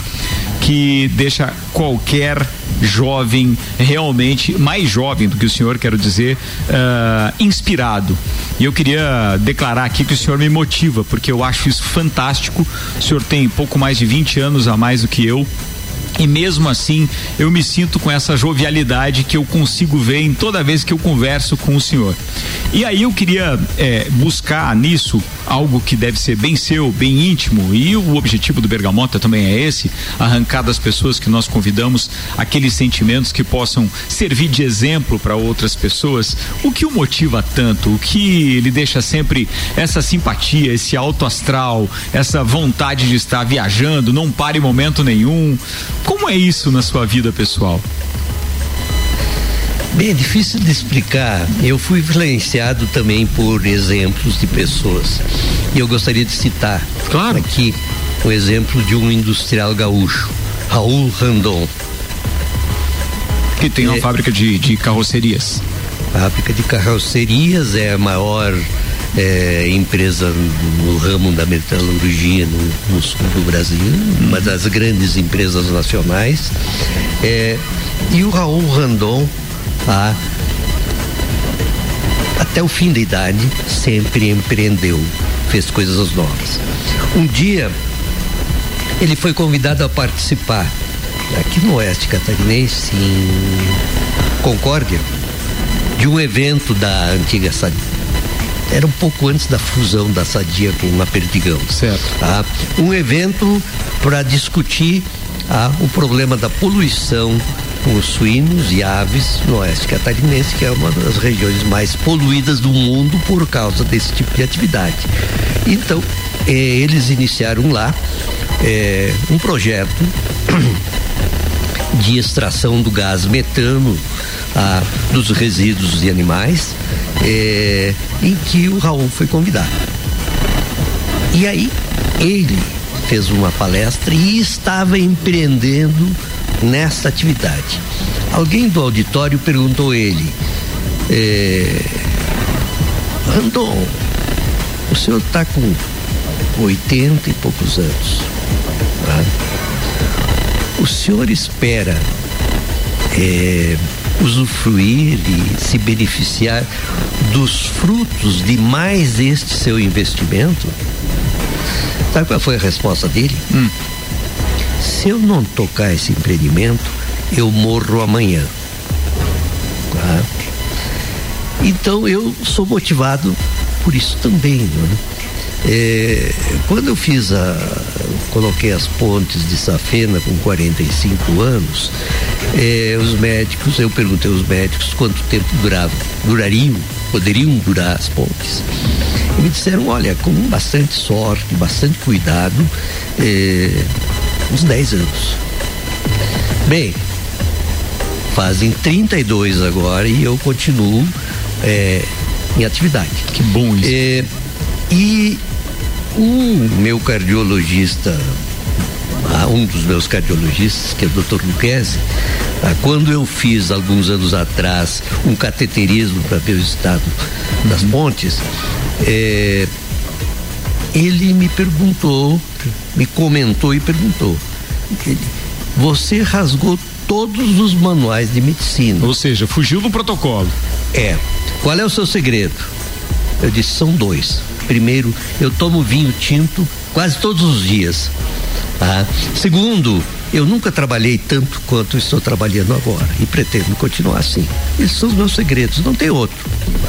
que deixa qualquer jovem, realmente mais jovem do que o senhor, quero dizer, uh, inspirado. E eu queria declarar aqui que o senhor me motiva, porque eu acho isso fantástico. O senhor tem pouco mais de 20 anos a mais do que eu e mesmo assim eu me sinto com essa jovialidade que eu consigo ver em toda vez que eu converso com o senhor. E aí eu queria é, buscar nisso algo que deve ser bem seu, bem íntimo, e o objetivo do Bergamota também é esse: arrancar das pessoas que nós convidamos aqueles sentimentos que possam servir de exemplo para outras pessoas. O que o motiva tanto? O que lhe deixa sempre essa simpatia, esse alto astral, essa vontade de estar viajando, não pare momento nenhum? Como é isso na sua vida pessoal? Bem, é difícil de explicar. Eu fui influenciado também por exemplos de pessoas. E eu gostaria de citar claro. aqui o exemplo de um industrial gaúcho, Raul Randon. Que tem uma é, fábrica de, de carrocerias. Fábrica de carrocerias é a maior é, empresa no ramo da metalurgia no, no, sul do Brasil, uma das grandes empresas nacionais. É, e o Raul Randon, tá, até o fim da idade, sempre empreendeu, fez coisas novas. Um dia, ele foi convidado a participar aqui no Oeste Catarinense, em Concórdia, de um evento da antiga era um pouco antes da fusão da Sadia com a Perdigão. Certo. Tá? Um evento para discutir ah, o problema da poluição com os suínos e aves no oeste catarinense, que é uma das regiões mais poluídas do mundo por causa desse tipo de atividade. Então, eh, eles iniciaram lá eh, um projeto de extração do gás metano ah, dos resíduos de animais, eh, em que o Raul foi convidado. E aí ele fez uma palestra e estava empreendendo nessa atividade. Alguém do auditório perguntou a ele, eh, Randon, o senhor está com 80 e poucos anos. Tá? O senhor espera é, usufruir e se beneficiar dos frutos de mais este seu investimento? Sabe qual foi a resposta dele? Hum. Se eu não tocar esse empreendimento, eu morro amanhã. Tá? Então eu sou motivado por isso também. Né? É, quando eu fiz a. coloquei as pontes de Safena com 45 anos, é, os médicos, eu perguntei aos médicos quanto tempo durava, durariam, poderiam durar as pontes. E me disseram, olha, com bastante sorte, bastante cuidado, eh, uns 10 anos. Bem, fazem 32 agora e eu continuo eh, em atividade. Que bom isso. Eh, e o meu cardiologista, ah, um dos meus cardiologistas, que é o Dr. Luquezzi, ah, quando eu fiz alguns anos atrás um cateterismo para ver o estado das pontes, eh, ele me perguntou, me comentou e perguntou: você rasgou todos os manuais de medicina. Ou seja, fugiu do protocolo. É. Qual é o seu segredo? Eu disse: são dois. Primeiro, eu tomo vinho tinto quase todos os dias. Tá? Segundo, eu nunca trabalhei tanto quanto estou trabalhando agora e pretendo continuar assim. Esses são os meus segredos, não tem outro.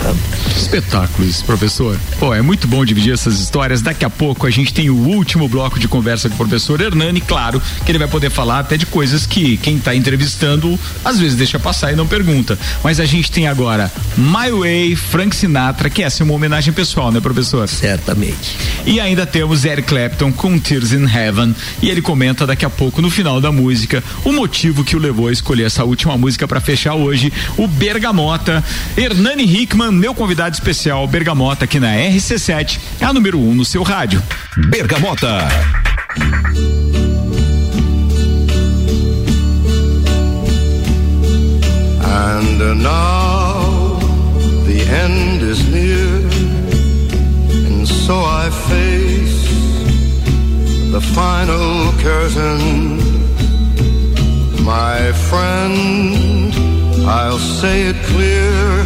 Tá? Espetáculo isso, professor. Pô, é muito bom dividir essas histórias. Daqui a pouco a gente tem o último bloco de conversa com o professor Hernani, claro, que ele vai poder falar até de coisas que quem está entrevistando às vezes deixa passar e não pergunta. Mas a gente tem agora My Way, Frank Sinatra, que essa é uma homenagem pessoal, né, professor? Certamente. E ainda temos Eric Clapton com Tears in Heaven, e ele comenta daqui a pouco no final da música o motivo que o levou a escolher essa última música para fechar hoje, o Bergamota. Hernani Hickman, meu convidado especial, Bergamota aqui na RC7, a número 1 um no seu rádio. Bergamota. And now the end is near, and so I face the final curtain. My friend, I'll say it clear,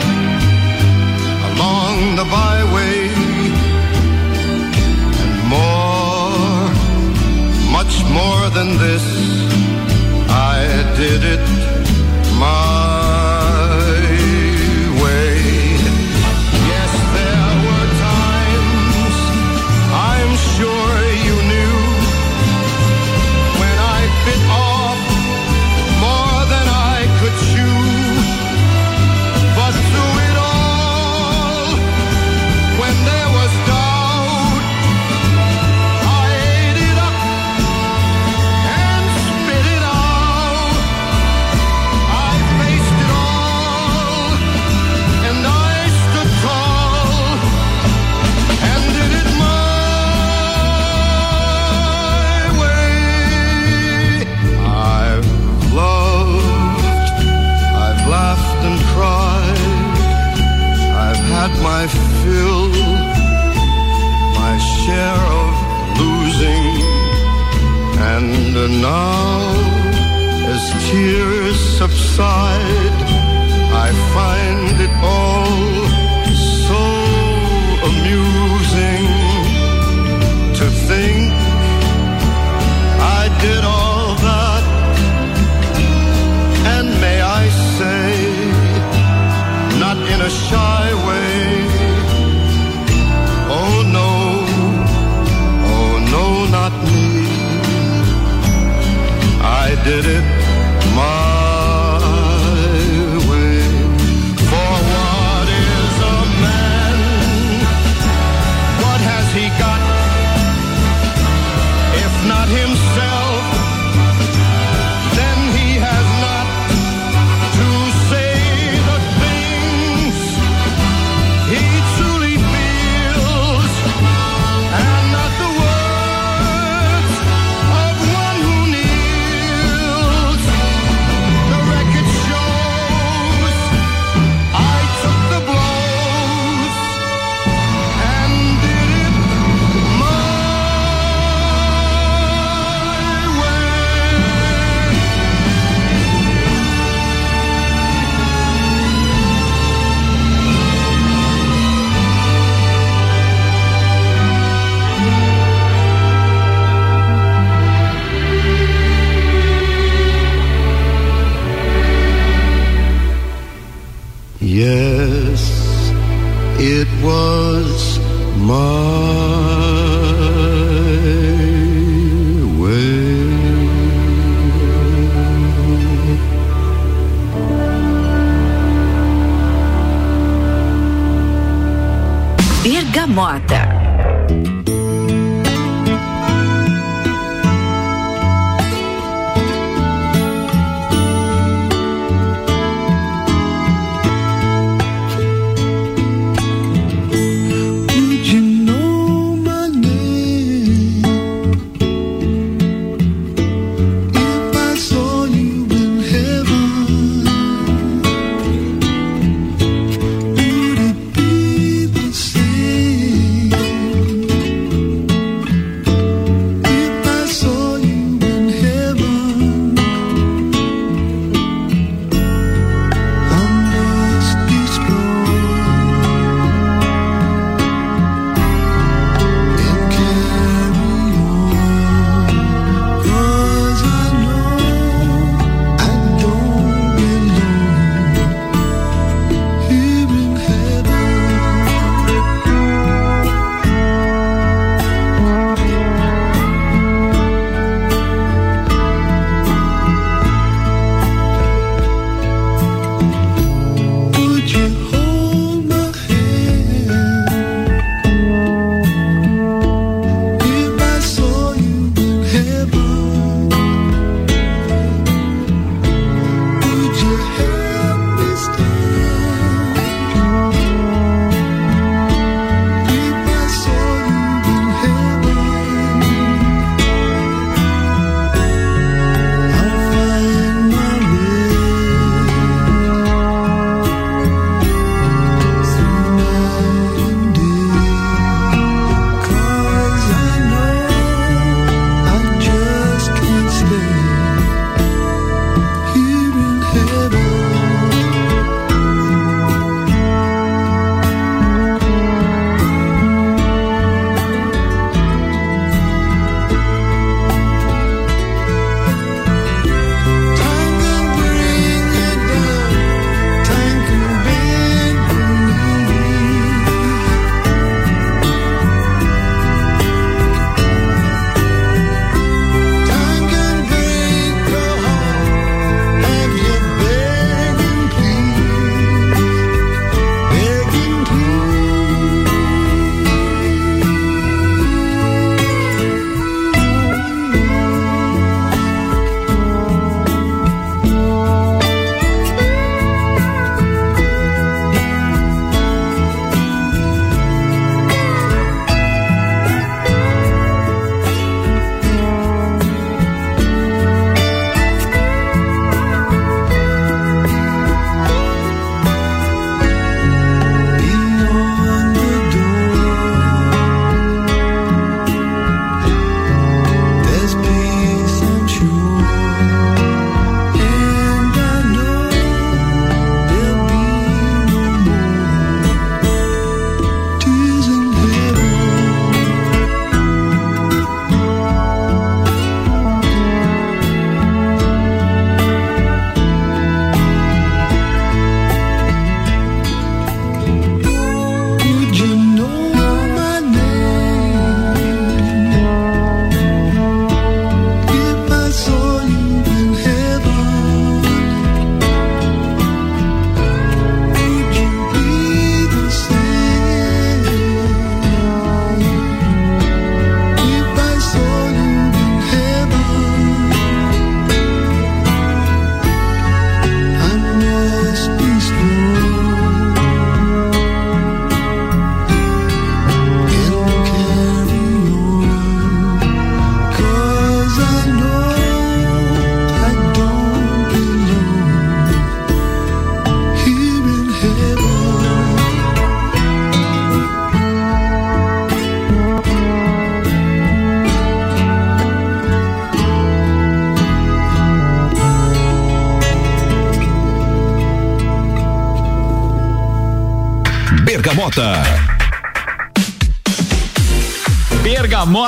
along the byway, and more, much more than this, I did it my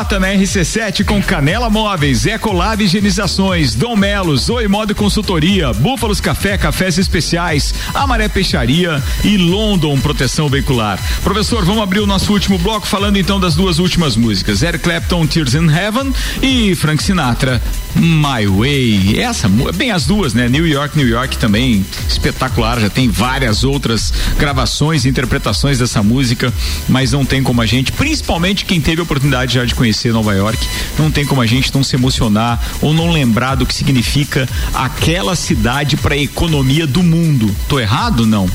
Bergamota na RC7 com Canela Móveis, Ecolab Higienizações, Dom Melo, Zoe Modo Consultoria, Búfalos Café, Cafés Especiais, Amaré Peixaria e London Proteção Veicular. Professor, vamos abrir o nosso último bloco falando então das duas últimas músicas, Eric Clapton, Tears in Heaven e Frank Sinatra, My Way. Essa, bem as duas, né? New York, New York também espetacular, já tem várias outras gravações e interpretações dessa música, mas não tem como a gente, principalmente quem teve a oportunidade já de conhecer Nova York, não tem como a gente não se emocionar ou não lembrar do que significa aquela cidade para a economia do mundo. Tô errado? Não.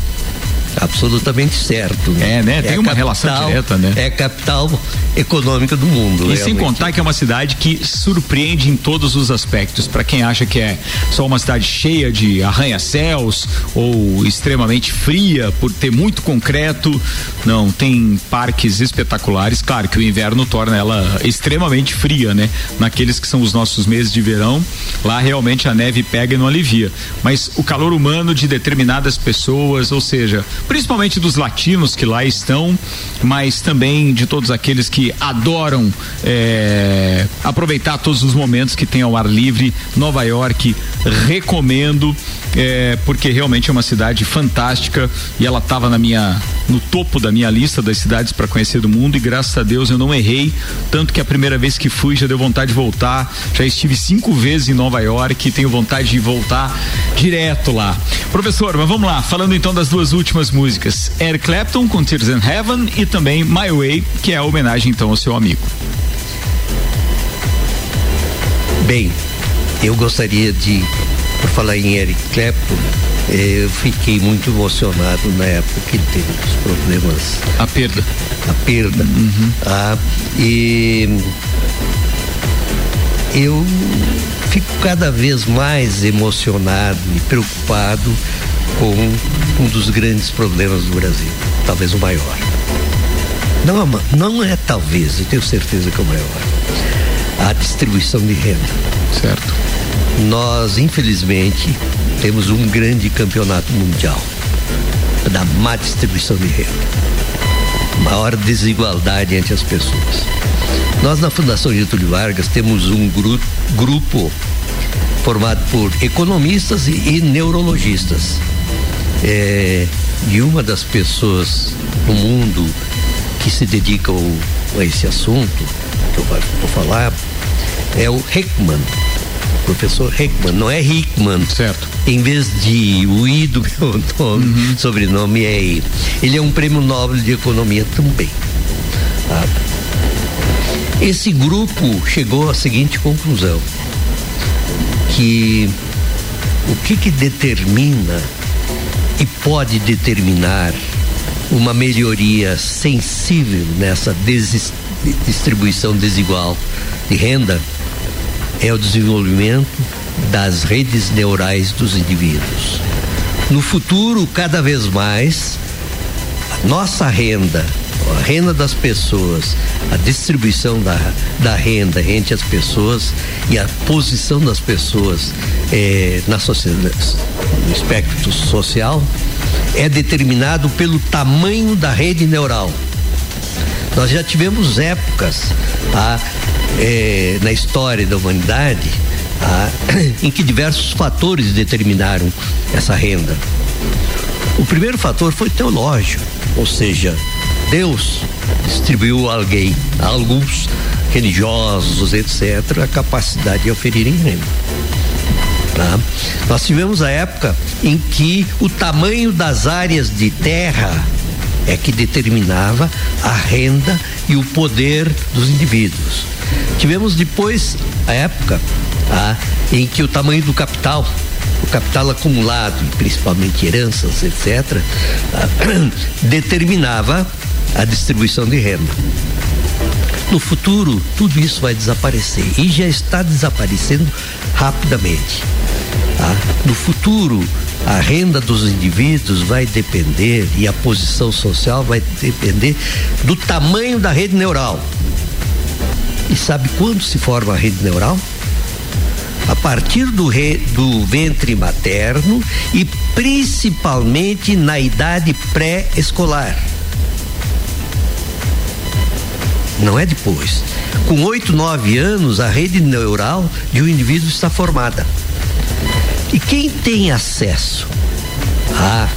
Absolutamente certo. É, né? Tem é uma capital, relação direta, né? É capital econômica do mundo. E realmente. sem contar que é uma cidade que surpreende em todos os aspectos. Para quem acha que é só uma cidade cheia de arranha-céus ou extremamente fria por ter muito concreto, não, tem parques espetaculares. Claro que o inverno torna ela extremamente fria, né? Naqueles que são os nossos meses de verão, lá realmente a neve pega e não alivia. Mas o calor humano de determinadas pessoas, ou seja, principalmente dos latinos que lá estão, mas também de todos aqueles que adoram é, aproveitar todos os momentos que tem ao ar livre. Nova York, recomendo, é, porque realmente é uma cidade fantástica e ela estava na minha no topo da minha lista das cidades para conhecer do mundo e graças a Deus eu não errei, tanto que a primeira vez que fui já deu vontade de voltar. Já estive cinco vezes em Nova York e tenho vontade de voltar direto lá. Professor, mas vamos lá, falando então das duas últimas músicas, Eric Clapton com Tears in Heaven e também My Way, que é a homenagem então ao seu amigo. Bem, eu gostaria de, por falar em Eric Clapton, eh, eu fiquei muito emocionado na época que ele teve os problemas. A perda. A perda. Ah, e eu fico cada vez mais emocionado e preocupado com um dos grandes problemas do Brasil, talvez o maior. Não, é não é talvez, eu tenho certeza que é o maior. A distribuição de renda. Certo. Nós, infelizmente, temos um grande campeonato mundial da má distribuição de renda. Maior desigualdade entre as pessoas. Nós, na Fundação Getúlio Vargas, temos um gru- grupo formado por economistas e, e neurologistas. É, e uma das pessoas no mundo que se dedicam a esse assunto, que eu vou falar, é o Heckman, professor Heckman, não é Hickman. Certo. Em vez de o I do meu nome, sobrenome é I. Ele é um prêmio Nobel de Economia também. tá? Esse grupo chegou à seguinte conclusão: que o que que determina e pode determinar uma melhoria sensível nessa distribuição desigual de renda é o desenvolvimento das redes neurais dos indivíduos. No futuro, cada vez mais, a nossa renda, a renda das pessoas, a distribuição da, da renda entre as pessoas e a posição das pessoas eh, na sociedade, no espectro social, é determinado pelo tamanho da rede neural. Nós já tivemos épocas tá, eh, na história da humanidade tá, em que diversos fatores determinaram essa renda. O primeiro fator foi teológico, ou seja, Deus distribuiu a alguém, a alguns religiosos, etc., a capacidade de oferirem renda. Tá? Nós tivemos a época em que o tamanho das áreas de terra é que determinava a renda e o poder dos indivíduos. Tivemos depois a época tá, em que o tamanho do capital, o capital acumulado, principalmente heranças, etc., tá, determinava a distribuição de renda. No futuro, tudo isso vai desaparecer e já está desaparecendo rapidamente. tá? No futuro, a renda dos indivíduos vai depender e a posição social vai depender do tamanho da rede neural. E sabe quando se forma a rede neural? A partir do, re- do ventre materno e principalmente na idade pré-escolar. Não é depois. Com 8, 9 anos, a rede neural de um indivíduo está formada. E quem tem acesso à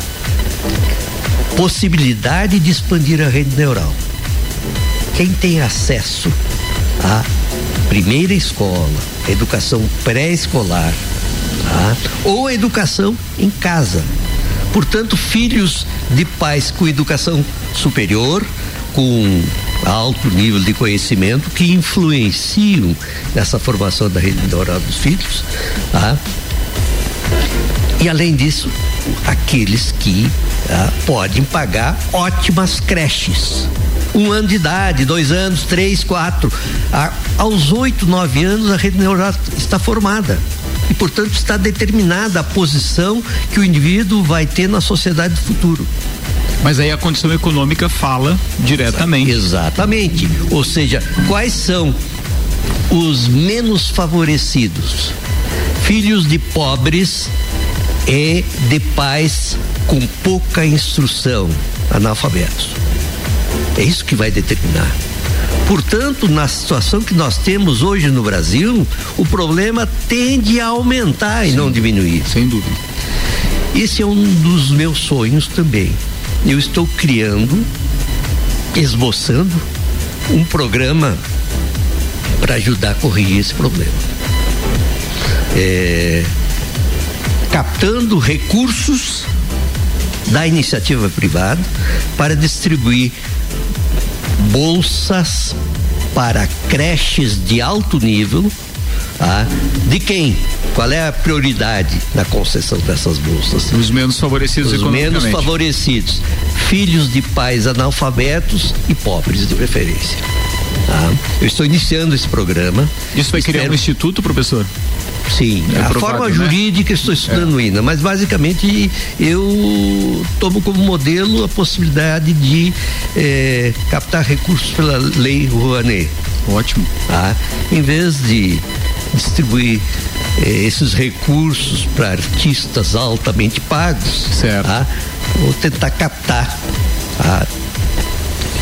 possibilidade de expandir a rede neural? Quem tem acesso à primeira escola, educação pré-escolar, tá? ou educação em casa. Portanto, filhos de pais com educação superior, com alto nível de conhecimento, que influenciam nessa formação da rede neural dos filhos. Tá? E além disso, aqueles que tá, podem pagar ótimas creches. Um ano de idade, dois anos, três, quatro. Aos oito, nove anos, a rede neural está formada e, portanto, está determinada a posição que o indivíduo vai ter na sociedade do futuro. Mas aí a condição econômica fala diretamente. Exatamente. Ou seja, quais são os menos favorecidos? Filhos de pobres e de pais com pouca instrução, analfabetos. É isso que vai determinar. Portanto, na situação que nós temos hoje no Brasil, o problema tende a aumentar Sim, e não diminuir. Sem dúvida. Esse é um dos meus sonhos também. Eu estou criando, esboçando um programa para ajudar a corrigir esse problema. É, captando recursos da iniciativa privada para distribuir bolsas para creches de alto nível. Tá? De quem? Qual é a prioridade na concessão dessas bolsas? Os menos favorecidos Os menos favorecidos. Filhos de pais analfabetos e pobres de preferência. Tá? Eu estou iniciando esse programa. Isso vai criar um instituto, professor? Sim, é a forma né? jurídica estou estudando é. ainda, mas basicamente eu tomo como modelo a possibilidade de eh, captar recursos pela lei Rouanet. Ótimo. Tá? Em vez de distribuir eh, esses recursos para artistas altamente pagos, certo. Tá? vou tentar captar tá?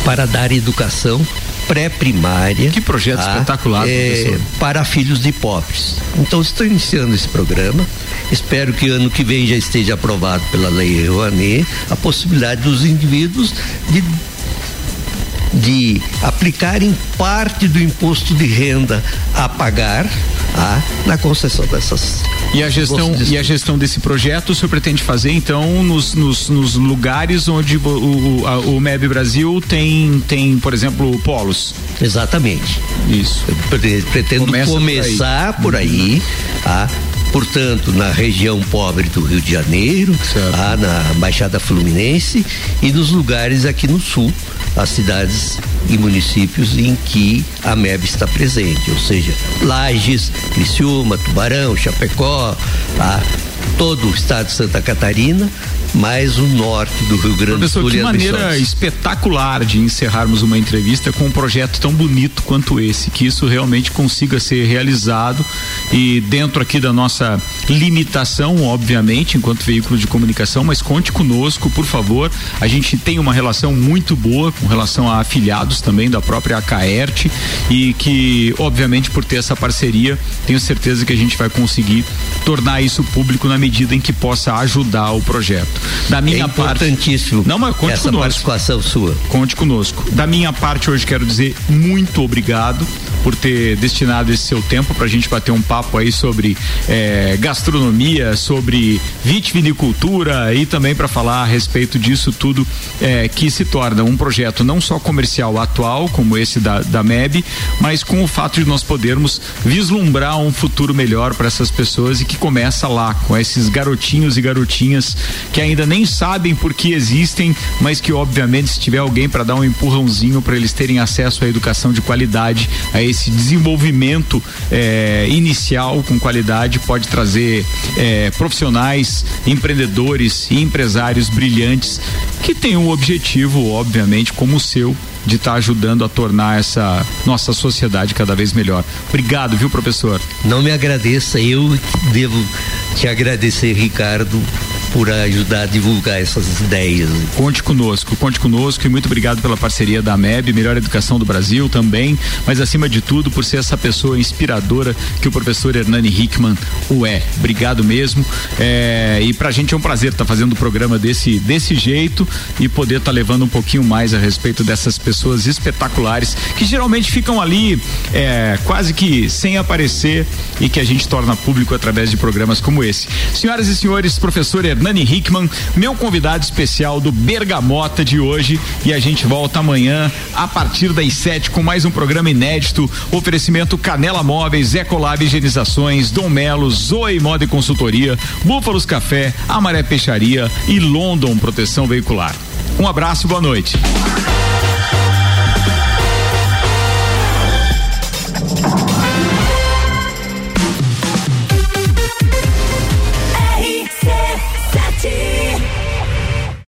para dar educação pré-primária. Que projeto tá? espetacular, é, Para filhos de pobres. Então, estou iniciando esse programa. Espero que ano que vem já esteja aprovado pela Lei Rouanet a possibilidade dos indivíduos de de aplicarem parte do imposto de renda a pagar ah, na concessão dessas e a gestão e a gestão desse projeto o senhor pretende fazer então nos, nos, nos lugares onde o, o, a, o MEB Brasil tem tem por exemplo polos? Exatamente. Isso. Eu pretendo Começa começar por aí, por aí ah, portanto, na região pobre do Rio de Janeiro, lá na Baixada Fluminense e nos lugares aqui no sul, as cidades e municípios em que a MEB está presente, ou seja, Lages, Criciúma, Tubarão, Chapecó, tá? todo o estado de Santa Catarina, mais o norte do Rio Grande do Sul. Professor, que maneira espetacular de encerrarmos uma entrevista com um projeto tão bonito quanto esse, que isso realmente consiga ser realizado e dentro aqui da nossa limitação, obviamente, enquanto veículo de comunicação, mas conte conosco, por favor. A gente tem uma relação muito boa com relação a afiliados também da própria Acaert e que, obviamente, por ter essa parceria, tenho certeza que a gente vai conseguir tornar isso público na medida em que possa ajudar o projeto. Da minha é importantíssimo. Parte, não, mas conte essa conosco. participação sua. Conte conosco. Da minha parte hoje quero dizer muito obrigado por ter destinado esse seu tempo para a gente bater um papo aí sobre eh, gastronomia, sobre vitivinicultura e também para falar a respeito disso tudo eh, que se torna um projeto não só comercial atual como esse da, da MEB, mas com o fato de nós podermos vislumbrar um futuro melhor para essas pessoas e que começa lá com esses garotinhos e garotinhas que ainda nem sabem por que existem, mas que obviamente se tiver alguém para dar um empurrãozinho para eles terem acesso à educação de qualidade, a esse desenvolvimento eh, inicial com qualidade pode trazer eh, profissionais, empreendedores e empresários brilhantes que têm um objetivo, obviamente, como o seu, de estar tá ajudando a tornar essa nossa sociedade cada vez melhor. Obrigado, viu, professor? Não me agradeça, eu devo te agradecer, Ricardo, por ajudar a divulgar essas ideias. Conte conosco, conte conosco e muito obrigado pela parceria da MEB, melhor educação do Brasil também, mas acima de tudo por ser essa pessoa inspiradora que o professor Hernani Hickman o é. Obrigado mesmo. É, e pra gente é um prazer estar tá fazendo o programa desse, desse jeito e poder estar tá levando um pouquinho mais a respeito dessas pessoas espetaculares que geralmente ficam ali é, quase que sem aparecer e que a gente torna público através de programas como esse. Senhoras e senhores, professor Hernani Hickman, meu convidado especial do Bergamota de hoje e a gente volta amanhã a partir das sete com mais um programa inédito. Oferecimento Canela Móveis, Ecolab Higienizações, Dom Melo, Zoe Moda e Consultoria, Búfalos Café, Amaré Peixaria e London Proteção Veicular. Um abraço, boa noite.